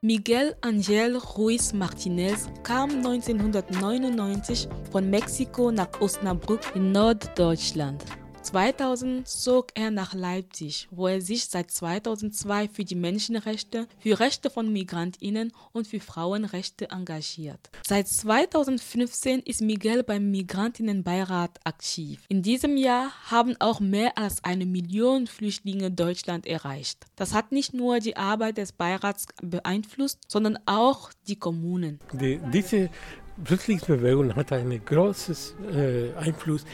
Miguel Angel Ruiz Martinez kam 1999 von Mexiko nach Osnabrück in Norddeutschland. 2000 zog er nach Leipzig, wo er sich seit 2002 für die Menschenrechte, für Rechte von Migrantinnen und für Frauenrechte engagiert. Seit 2015 ist Miguel beim Migrantinnenbeirat aktiv. In diesem Jahr haben auch mehr als eine Million Flüchtlinge Deutschland erreicht. Das hat nicht nur die Arbeit des Beirats beeinflusst, sondern auch die Kommunen. Die, diese Flüchtlingsbewegung hat einen großen äh, Einfluss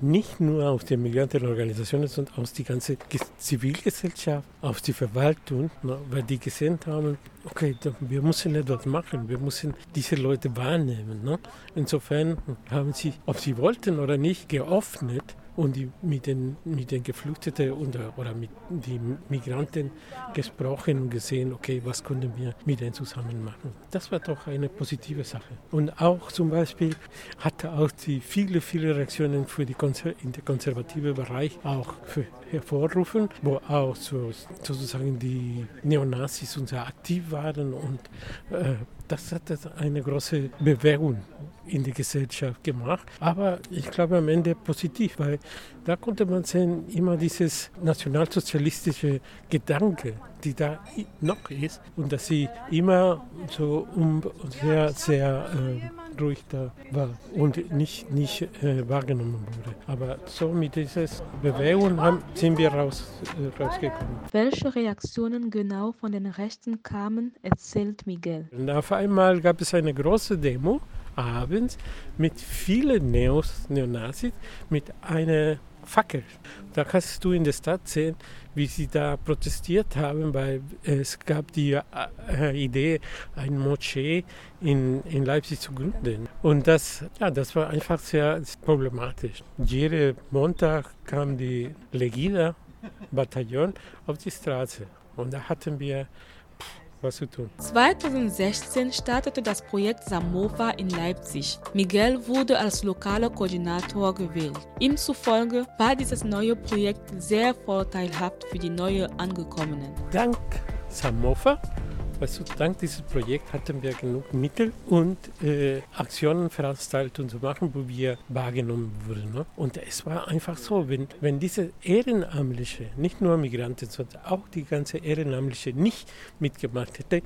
nicht nur auf die Migrantenorganisationen, sondern auf die ganze Zivilgesellschaft, auf die Verwaltung, weil die gesehen haben, okay, wir müssen etwas machen, wir müssen diese Leute wahrnehmen. Ne? Insofern haben sie, ob sie wollten oder nicht, geöffnet und mit, den, mit den Geflüchteten oder, oder mit den Migranten gesprochen und gesehen, okay, was können wir mit denen zusammen machen. Das war doch eine positive Sache. Und auch zum Beispiel hatte auch die viele, viele Reaktionen für die Konzer in den konservativen Bereich auch hervorrufen, wo auch so, sozusagen die Neonazis und sehr aktiv waren und äh, das hat eine große Bewegung in die Gesellschaft gemacht. Aber ich glaube am Ende positiv, weil da konnte man sehen, immer dieses nationalsozialistische Gedanke, die da noch ist und dass sie immer so um, sehr, sehr äh, ruhig da war und nicht, nicht äh, wahrgenommen wurde. Aber so mit dieser Bewegung haben, sind wir raus, äh, rausgekommen. Welche Reaktionen genau von den Rechten kamen, erzählt Miguel. Und auf einmal gab es eine große Demo abends mit vielen Neos, Neonazis, mit einer Fackel. Da kannst du in der Stadt sehen, wie sie da protestiert haben, weil es gab die äh, Idee, eine Moschee in, in Leipzig zu gründen. Und das, ja, das war einfach sehr problematisch. Jeden Montag kam die Legida-Bataillon auf die Straße. Und da hatten wir was zu tun. 2016 startete das Projekt Samova in Leipzig. Miguel wurde als lokaler Koordinator gewählt. Ihm zufolge war dieses neue Projekt sehr vorteilhaft für die neu Angekommenen. Dank Samova also dank dieses Projekts hatten wir genug Mittel und äh, Aktionen, Veranstaltungen zu machen, wo wir wahrgenommen wurden. Ne? Und es war einfach so, wenn, wenn diese Ehrenamtliche, nicht nur Migranten, sondern auch die ganze Ehrenamtliche nicht mitgemacht hätte,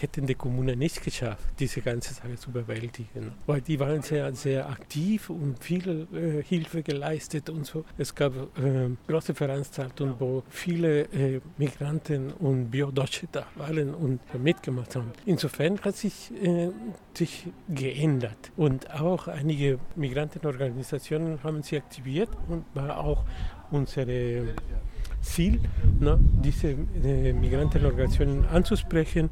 hätten die Kommunen nicht geschafft, diese ganze Sache zu bewältigen. Weil die waren sehr, sehr aktiv und viel äh, Hilfe geleistet und so. Es gab äh, große Veranstaltungen, wo viele äh, Migranten und Biodeutsche da waren und mitgemacht haben. Insofern hat sich, äh, sich geändert. Und auch einige Migrantenorganisationen haben sich aktiviert und war auch unsere Ziel, ne, diese äh, Migrantenorganisationen anzusprechen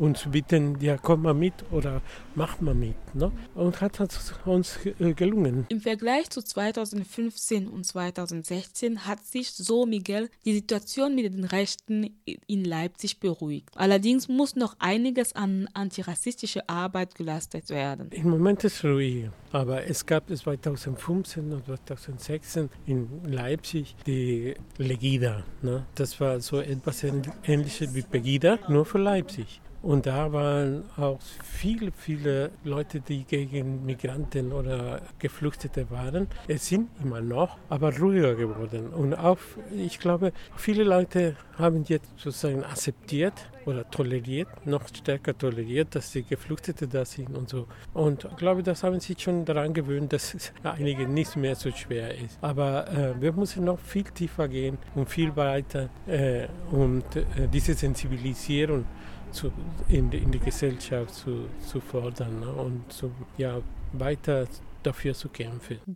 und zu bitten, ja, komm mal mit oder mach mal mit. Ne? Und hat uns äh, gelungen. Im Vergleich zu 2015 und 2016 hat sich, so Miguel, die Situation mit den Rechten in Leipzig beruhigt. Allerdings muss noch einiges an antirassistischer Arbeit geleistet werden. Im Moment ist es ruhig, aber es gab 2015 und 2016 in Leipzig die Legida. Ne? Das war so etwas Ähnliches wie Pegida, nur für Leipzig. Und da waren auch viele, viele Leute, die gegen Migranten oder Geflüchtete waren. Es sind immer noch, aber ruhiger geworden. Und auch, ich glaube, viele Leute haben jetzt sozusagen akzeptiert oder toleriert, noch stärker toleriert, dass die Geflüchtete da sind und so. Und ich glaube, das haben sich schon daran gewöhnt, dass es einige nicht mehr so schwer ist. Aber äh, wir müssen noch viel tiefer gehen und viel weiter äh, und äh, diese Sensibilisierung zu, in, in die Gesellschaft zu, zu fordern ne? und zu, ja, weiter dafür zu kämpfen.